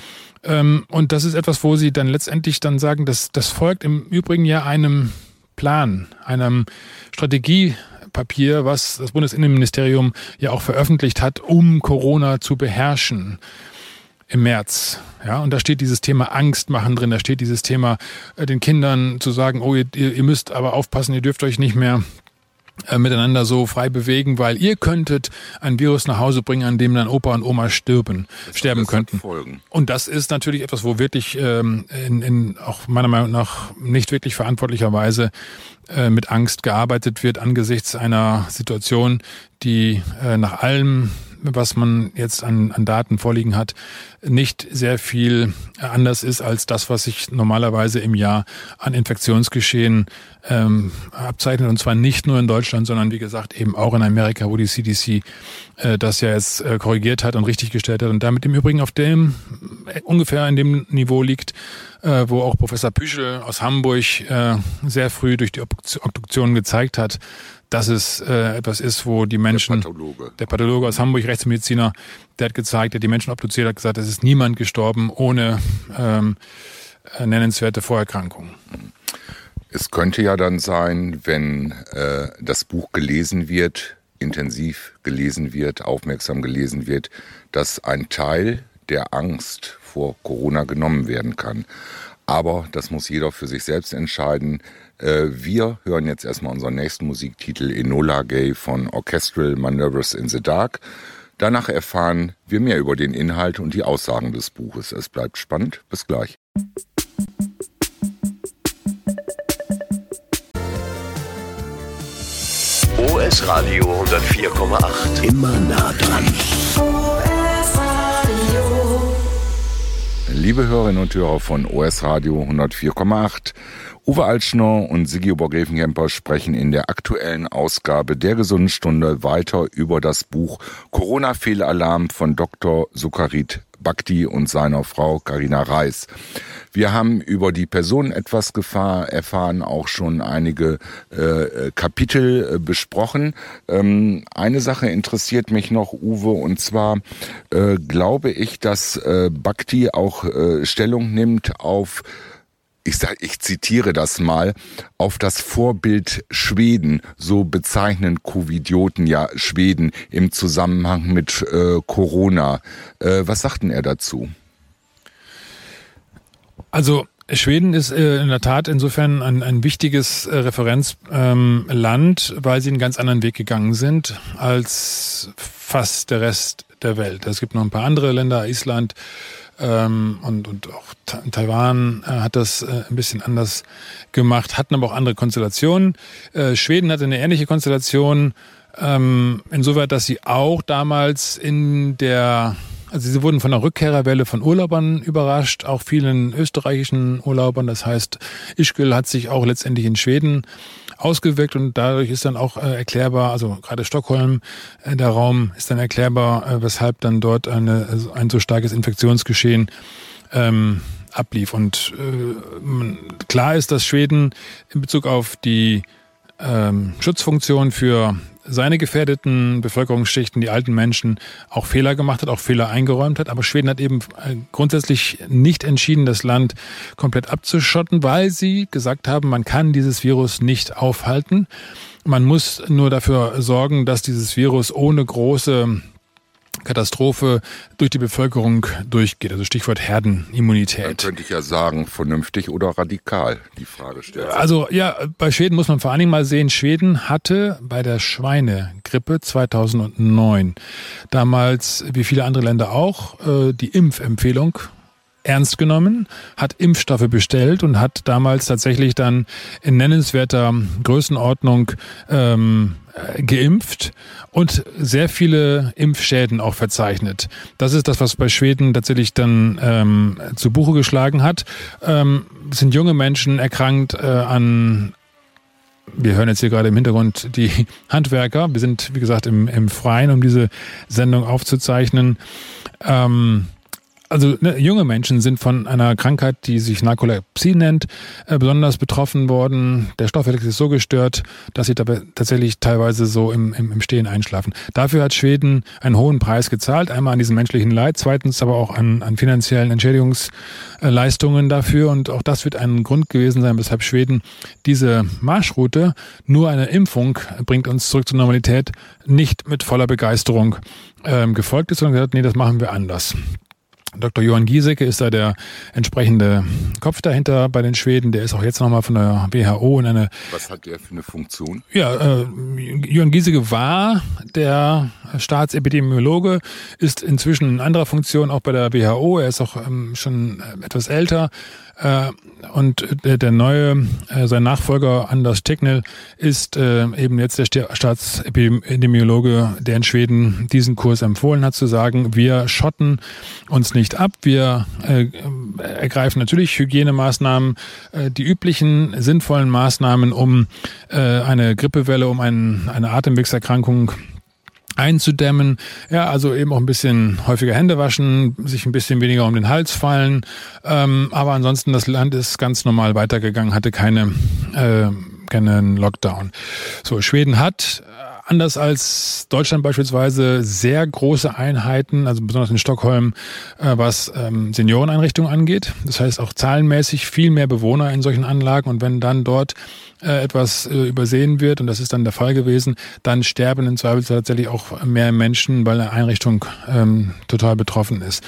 Ähm, und das ist etwas, wo sie dann letztendlich dann sagen, dass das folgt im Übrigen ja einem Plan, einem Strategie, Papier, was das Bundesinnenministerium ja auch veröffentlicht hat, um Corona zu beherrschen im März. Ja, und da steht dieses Thema Angst machen drin, da steht dieses Thema äh, den Kindern zu sagen, oh, ihr, ihr müsst aber aufpassen, ihr dürft euch nicht mehr äh, miteinander so frei bewegen, weil ihr könntet ein Virus nach Hause bringen, an dem dann Opa und Oma stirben, das sterben könnten. Folgen. Und das ist natürlich etwas, wo wirklich ähm, in, in auch meiner Meinung nach nicht wirklich verantwortlicherweise äh, mit Angst gearbeitet wird angesichts einer Situation, die äh, nach allem was man jetzt an, an Daten vorliegen hat, nicht sehr viel anders ist als das, was sich normalerweise im Jahr an Infektionsgeschehen ähm, abzeichnet. Und zwar nicht nur in Deutschland, sondern wie gesagt eben auch in Amerika, wo die CDC äh, das ja jetzt äh, korrigiert hat und richtig gestellt hat und damit im Übrigen auf dem äh, ungefähr in dem Niveau liegt, äh, wo auch Professor Püschel aus Hamburg äh, sehr früh durch die Obduktion gezeigt hat, dass es äh, etwas ist, wo die Menschen, der Pathologe. der Pathologe aus Hamburg, Rechtsmediziner, der hat gezeigt, der hat die Menschen obduziert, hat gesagt, es ist niemand gestorben ohne ähm, äh, nennenswerte Vorerkrankungen. Es könnte ja dann sein, wenn äh, das Buch gelesen wird, intensiv gelesen wird, aufmerksam gelesen wird, dass ein Teil der Angst vor Corona genommen werden kann. Aber das muss jeder für sich selbst entscheiden. Äh, wir hören jetzt erstmal unseren nächsten Musiktitel Enola Gay von Orchestral Maneuvers in the Dark. Danach erfahren wir mehr über den Inhalt und die Aussagen des Buches. Es bleibt spannend. Bis gleich. OS Radio 104,8. Immer nah dran. Liebe Hörerinnen und Hörer von OS Radio 104,8. Uwe Altschner und Sigi Obergräfenkemper sprechen in der aktuellen Ausgabe der Gesunden Stunde weiter über das Buch Corona-Fehlalarm von Dr. Sukarit Bhakti und seiner Frau Karina Reis. Wir haben über die Person etwas Gefahr erfahren, auch schon einige äh, Kapitel äh, besprochen. Ähm, eine Sache interessiert mich noch, Uwe, und zwar äh, glaube ich, dass äh, Bhakti auch äh, Stellung nimmt auf ich, sag, ich zitiere das mal, auf das Vorbild Schweden, so bezeichnen Covidioten ja Schweden im Zusammenhang mit äh, Corona. Äh, was sagten er dazu? Also Schweden ist äh, in der Tat insofern ein, ein wichtiges äh, Referenzland, ähm, weil sie einen ganz anderen Weg gegangen sind als fast der Rest der Welt. Es gibt noch ein paar andere Länder, Island ähm, und, und auch Taiwan äh, hat das äh, ein bisschen anders gemacht, hatten aber auch andere Konstellationen. Äh, Schweden hatte eine ähnliche Konstellation, ähm, insoweit, dass sie auch damals in der also sie wurden von der Rückkehrerwelle von Urlaubern überrascht, auch vielen österreichischen Urlaubern. Das heißt, Ischgl hat sich auch letztendlich in Schweden ausgewirkt und dadurch ist dann auch äh, erklärbar, also gerade Stockholm, äh, der Raum ist dann erklärbar, äh, weshalb dann dort eine, also ein so starkes Infektionsgeschehen ähm, ablief. Und äh, klar ist, dass Schweden in Bezug auf die ähm, Schutzfunktion für seine gefährdeten Bevölkerungsschichten, die alten Menschen, auch Fehler gemacht hat, auch Fehler eingeräumt hat. Aber Schweden hat eben äh, grundsätzlich nicht entschieden, das Land komplett abzuschotten, weil sie gesagt haben, man kann dieses Virus nicht aufhalten. Man muss nur dafür sorgen, dass dieses Virus ohne große Katastrophe durch die Bevölkerung durchgeht. Also Stichwort Herdenimmunität. Dann könnte ich ja sagen, vernünftig oder radikal, die Frage stellt. Also ja, bei Schweden muss man vor allen Dingen mal sehen, Schweden hatte bei der Schweinegrippe 2009 damals, wie viele andere Länder auch, äh, die Impfempfehlung ernst genommen, hat Impfstoffe bestellt und hat damals tatsächlich dann in nennenswerter Größenordnung ähm, äh, geimpft und sehr viele Impfschäden auch verzeichnet. Das ist das, was bei Schweden tatsächlich dann ähm, zu Buche geschlagen hat. Ähm, sind junge Menschen erkrankt äh, an wir hören jetzt hier gerade im Hintergrund die [laughs] Handwerker. Wir sind, wie gesagt, im, im Freien, um diese Sendung aufzuzeichnen. Ähm, also ne, junge Menschen sind von einer Krankheit, die sich Narkolepsie nennt, äh, besonders betroffen worden. Der Stoffwechsel ist so gestört, dass sie dabei tatsächlich teilweise so im, im, im Stehen einschlafen. Dafür hat Schweden einen hohen Preis gezahlt, einmal an diesem menschlichen Leid, zweitens aber auch an, an finanziellen Entschädigungsleistungen dafür. Und auch das wird ein Grund gewesen sein, weshalb Schweden diese Marschroute, nur eine Impfung bringt uns zurück zur Normalität, nicht mit voller Begeisterung ähm, gefolgt ist, sondern gesagt, nee, das machen wir anders. Dr. Johann Giesecke ist da der entsprechende Kopf dahinter bei den Schweden. Der ist auch jetzt nochmal von der WHO in eine. Was hat der für eine Funktion? Ja, äh, Johann Giesecke war der Staatsepidemiologe, ist inzwischen in anderer Funktion auch bei der WHO. Er ist auch ähm, schon etwas älter. Äh, und der, neue, äh, sein Nachfolger Anders Tegnell ist äh, eben jetzt der Staatsepidemiologe, der in Schweden diesen Kurs empfohlen hat, zu sagen, wir schotten uns nicht ab, wir ergreifen natürlich Hygienemaßnahmen, die üblichen sinnvollen Maßnahmen, um eine Grippewelle, um ein, eine Atemwegserkrankung einzudämmen. Ja, also eben auch ein bisschen häufiger Hände waschen, sich ein bisschen weniger um den Hals fallen. Ähm, aber ansonsten, das Land ist ganz normal weitergegangen, hatte keine, äh, keinen Lockdown. So, Schweden hat anders als Deutschland beispielsweise sehr große Einheiten, also besonders in Stockholm, äh, was ähm, Senioreneinrichtungen angeht. Das heißt auch zahlenmäßig viel mehr Bewohner in solchen Anlagen. Und wenn dann dort äh, etwas äh, übersehen wird, und das ist dann der Fall gewesen, dann sterben im Zweifel tatsächlich auch mehr Menschen, weil eine Einrichtung ähm, total betroffen ist.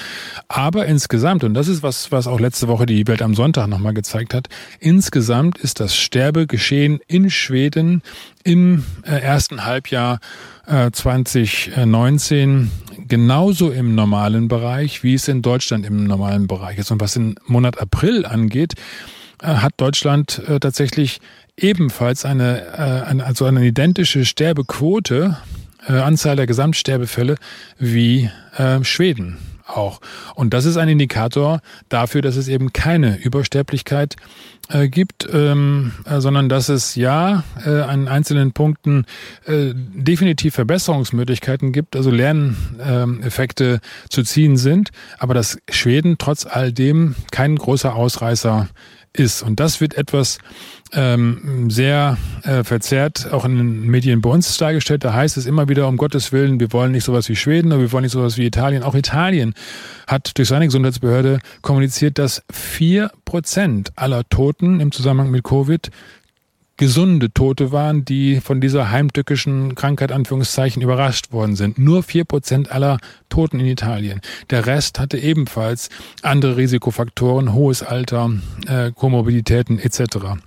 Aber insgesamt, und das ist was, was auch letzte Woche die Welt am Sonntag nochmal gezeigt hat, insgesamt ist das Sterbegeschehen in Schweden im äh, ersten Halbjahr 2019 äh, genauso im normalen Bereich, wie es in Deutschland im normalen Bereich ist. Und was den Monat April angeht, äh, hat Deutschland tatsächlich ebenfalls eine, eine also eine identische Sterbequote, Anzahl der Gesamtsterbefälle wie Schweden auch. Und das ist ein Indikator dafür, dass es eben keine Übersterblichkeit äh, gibt, ähm, äh, sondern dass es ja äh, an einzelnen Punkten äh, definitiv Verbesserungsmöglichkeiten gibt, also Lerneffekte ähm, zu ziehen sind, aber dass Schweden trotz all dem kein großer Ausreißer ist. Und das wird etwas ähm, sehr äh, verzerrt auch in den Medien bei uns dargestellt. Da heißt es immer wieder, um Gottes Willen, wir wollen nicht sowas wie Schweden oder wir wollen nicht sowas wie Italien. Auch Italien hat durch seine Gesundheitsbehörde kommuniziert, dass vier Prozent aller Toten im Zusammenhang mit Covid gesunde Tote waren, die von dieser heimtückischen Krankheit Anführungszeichen überrascht worden sind. Nur vier Prozent aller Toten in Italien. Der Rest hatte ebenfalls andere Risikofaktoren, hohes Alter, äh, Komorbiditäten etc.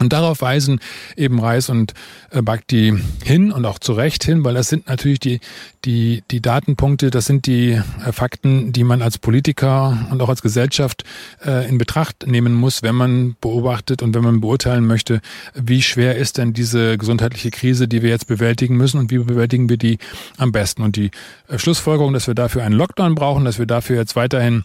Und darauf weisen eben Reis und äh, Bhakti hin und auch zu Recht hin, weil das sind natürlich die, die, die Datenpunkte, das sind die äh, Fakten, die man als Politiker und auch als Gesellschaft äh, in Betracht nehmen muss, wenn man beobachtet und wenn man beurteilen möchte, wie schwer ist denn diese gesundheitliche Krise, die wir jetzt bewältigen müssen und wie bewältigen wir die am besten. Und die Schlussfolgerung, dass wir dafür einen Lockdown brauchen, dass wir dafür jetzt weiterhin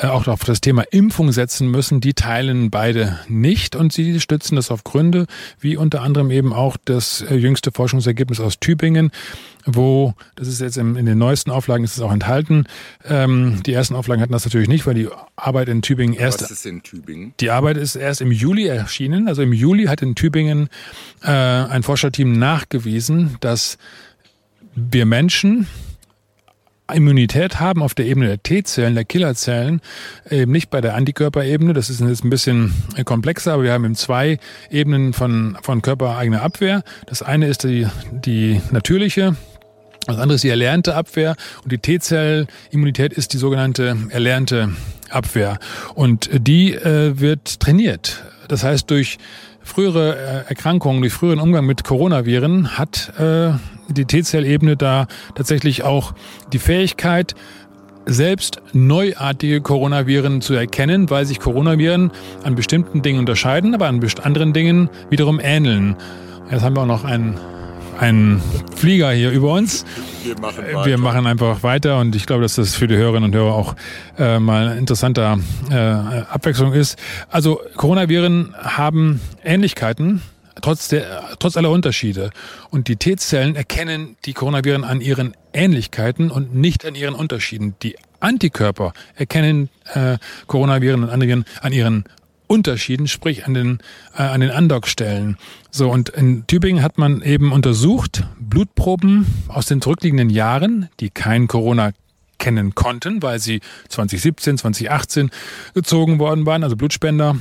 auch auf das Thema Impfung setzen müssen, die teilen beide nicht und sie stützen das auf Gründe, wie unter anderem eben auch das äh, jüngste Forschungsergebnis aus Tübingen, wo, das ist jetzt in, in den neuesten Auflagen ist es auch enthalten, ähm, die ersten Auflagen hatten das natürlich nicht, weil die Arbeit in Tübingen erst... Was ist in Tübingen? Die Arbeit ist erst im Juli erschienen, also im Juli hat in Tübingen äh, ein Forscherteam nachgewiesen, dass wir Menschen Immunität haben auf der Ebene der T-Zellen, der Killerzellen, eben nicht bei der Antikörperebene. Das ist jetzt ein bisschen komplexer, aber wir haben eben zwei Ebenen von, von körpereigener Abwehr. Das eine ist die, die natürliche, das andere ist die erlernte Abwehr und die T-Zell-Immunität ist die sogenannte erlernte Abwehr. Und die äh, wird trainiert. Das heißt, durch frühere äh, Erkrankungen, durch früheren Umgang mit Coronaviren hat äh, die T-Zell-Ebene da tatsächlich auch die Fähigkeit, selbst neuartige Coronaviren zu erkennen, weil sich Coronaviren an bestimmten Dingen unterscheiden, aber an anderen Dingen wiederum ähneln. Jetzt haben wir auch noch einen ein Flieger hier über uns. Wir machen, weiter. wir machen einfach weiter und ich glaube, dass das für die Hörerinnen und Hörer auch äh, mal eine interessante äh, Abwechslung ist. Also Coronaviren haben Ähnlichkeiten, trotz, der, trotz aller Unterschiede. Und die T-Zellen erkennen die Coronaviren an ihren Ähnlichkeiten und nicht an ihren Unterschieden. Die Antikörper erkennen äh, Coronaviren und anderen an ihren Unterschieden, sprich an den, äh, an den Andockstellen. So, und in Tübingen hat man eben untersucht, Blutproben aus den zurückliegenden Jahren, die kein Corona kennen konnten, weil sie 2017, 2018 gezogen worden waren, also Blutspender,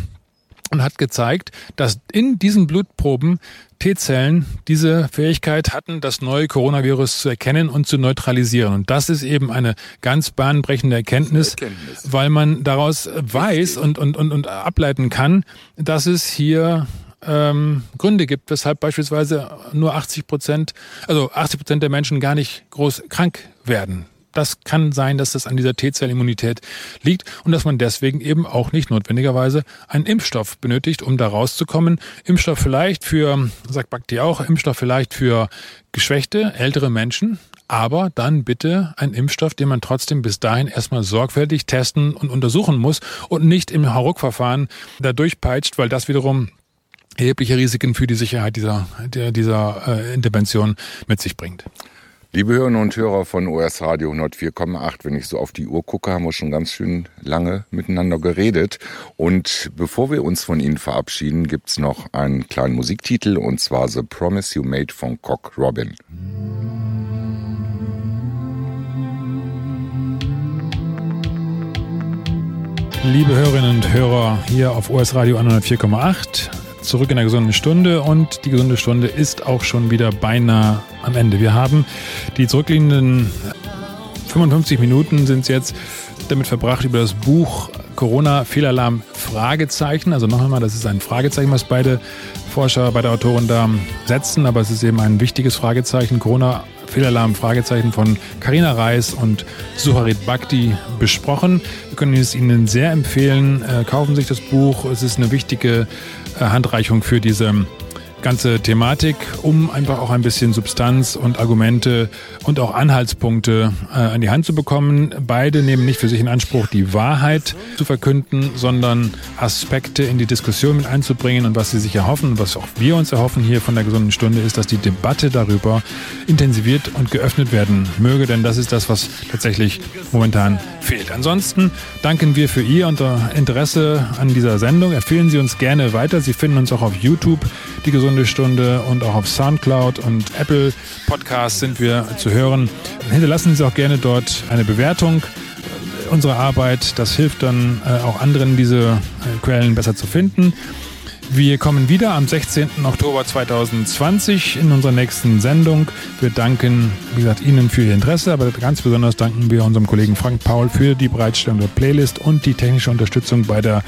und hat gezeigt, dass in diesen Blutproben T-Zellen diese Fähigkeit hatten, das neue Coronavirus zu erkennen und zu neutralisieren. Und das ist eben eine ganz bahnbrechende Erkenntnis, Erkenntnis. weil man daraus weiß und, und, und, und ableiten kann, dass es hier ähm, Gründe gibt, weshalb beispielsweise nur 80 Prozent, also 80 Prozent der Menschen gar nicht groß krank werden. Das kann sein, dass das an dieser T-Zellimmunität liegt und dass man deswegen eben auch nicht notwendigerweise einen Impfstoff benötigt, um da rauszukommen. Impfstoff vielleicht für, sagt Bakti auch, Impfstoff vielleicht für geschwächte, ältere Menschen, aber dann bitte ein Impfstoff, den man trotzdem bis dahin erstmal sorgfältig testen und untersuchen muss und nicht im Hauruck-Verfahren da durchpeitscht, weil das wiederum erhebliche Risiken für die Sicherheit dieser, dieser äh, Intervention mit sich bringt. Liebe Hörerinnen und Hörer von OS Radio 104,8, wenn ich so auf die Uhr gucke, haben wir schon ganz schön lange miteinander geredet. Und bevor wir uns von Ihnen verabschieden, gibt's noch einen kleinen Musiktitel und zwar The Promise You Made von Cock Robin. Liebe Hörerinnen und Hörer hier auf OS Radio 104,8 zurück in der gesunden Stunde und die gesunde Stunde ist auch schon wieder beinahe am Ende. Wir haben die zurückliegenden 55 Minuten sind jetzt damit verbracht, über das Buch Corona Fehlalarm Fragezeichen, also noch einmal, das ist ein Fragezeichen, was beide Forscher, beide Autoren da setzen, aber es ist eben ein wichtiges Fragezeichen. Corona Fehlalarm Fragezeichen von Karina Reis und Suharit Bhakti besprochen. Wir können es Ihnen sehr empfehlen. Äh, kaufen Sie sich das Buch. Es ist eine wichtige äh, Handreichung für diese ganze Thematik, um einfach auch ein bisschen Substanz und Argumente und auch Anhaltspunkte äh, an die Hand zu bekommen. Beide nehmen nicht für sich in Anspruch, die Wahrheit zu verkünden, sondern Aspekte in die Diskussion mit einzubringen. Und was sie sich erhoffen was auch wir uns erhoffen hier von der gesunden Stunde, ist, dass die Debatte darüber intensiviert und geöffnet werden möge, denn das ist das, was tatsächlich momentan fehlt. Ansonsten danken wir für Ihr Interesse an dieser Sendung. Empfehlen Sie uns gerne weiter. Sie finden uns auch auf YouTube, die gesunde Stunde und auch auf Soundcloud und Apple Podcasts sind wir zu hören. Hinterlassen Sie auch gerne dort eine Bewertung. unsere Arbeit. Das hilft dann äh, auch anderen, diese äh, Quellen besser zu finden. Wir kommen wieder am 16. Oktober 2020 in unserer nächsten Sendung. Wir danken, wie gesagt, Ihnen für Ihr Interesse, aber ganz besonders danken wir unserem Kollegen Frank Paul für die Bereitstellung der Playlist und die technische Unterstützung bei der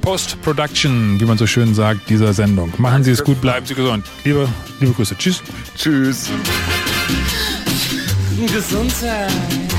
Post-Production, wie man so schön sagt, dieser Sendung. Machen Sie es gut, bleiben Sie gesund. Liebe, liebe Grüße. Tschüss. Tschüss. Gesundheit.